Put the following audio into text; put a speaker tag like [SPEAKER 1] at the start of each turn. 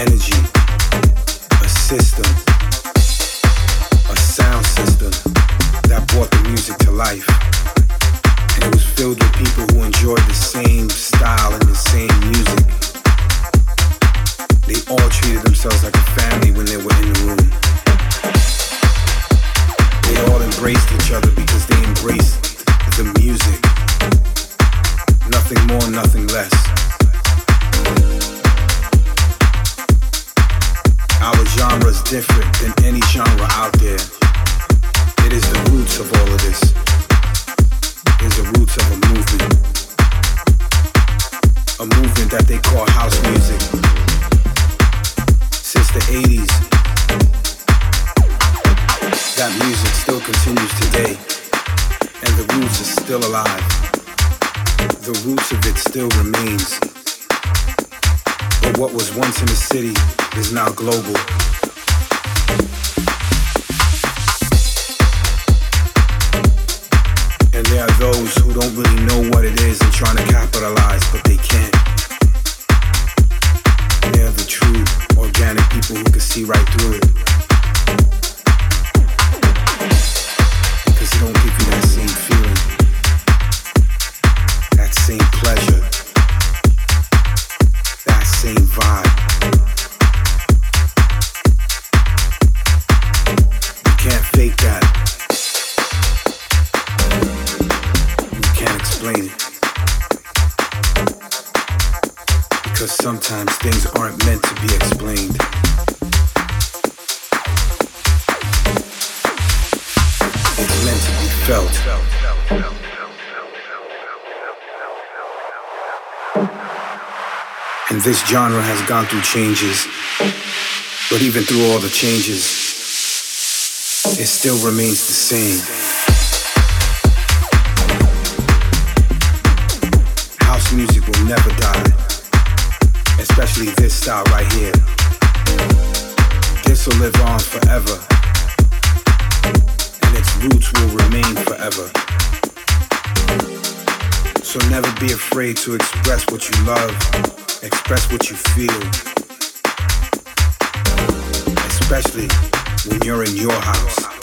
[SPEAKER 1] energy. And this genre has gone through changes, but even through all the changes, it still remains the same. House music will never die, especially this style right here. This will live on forever roots will remain forever. So never be afraid to express what you love, express what you feel, especially when you're in your house.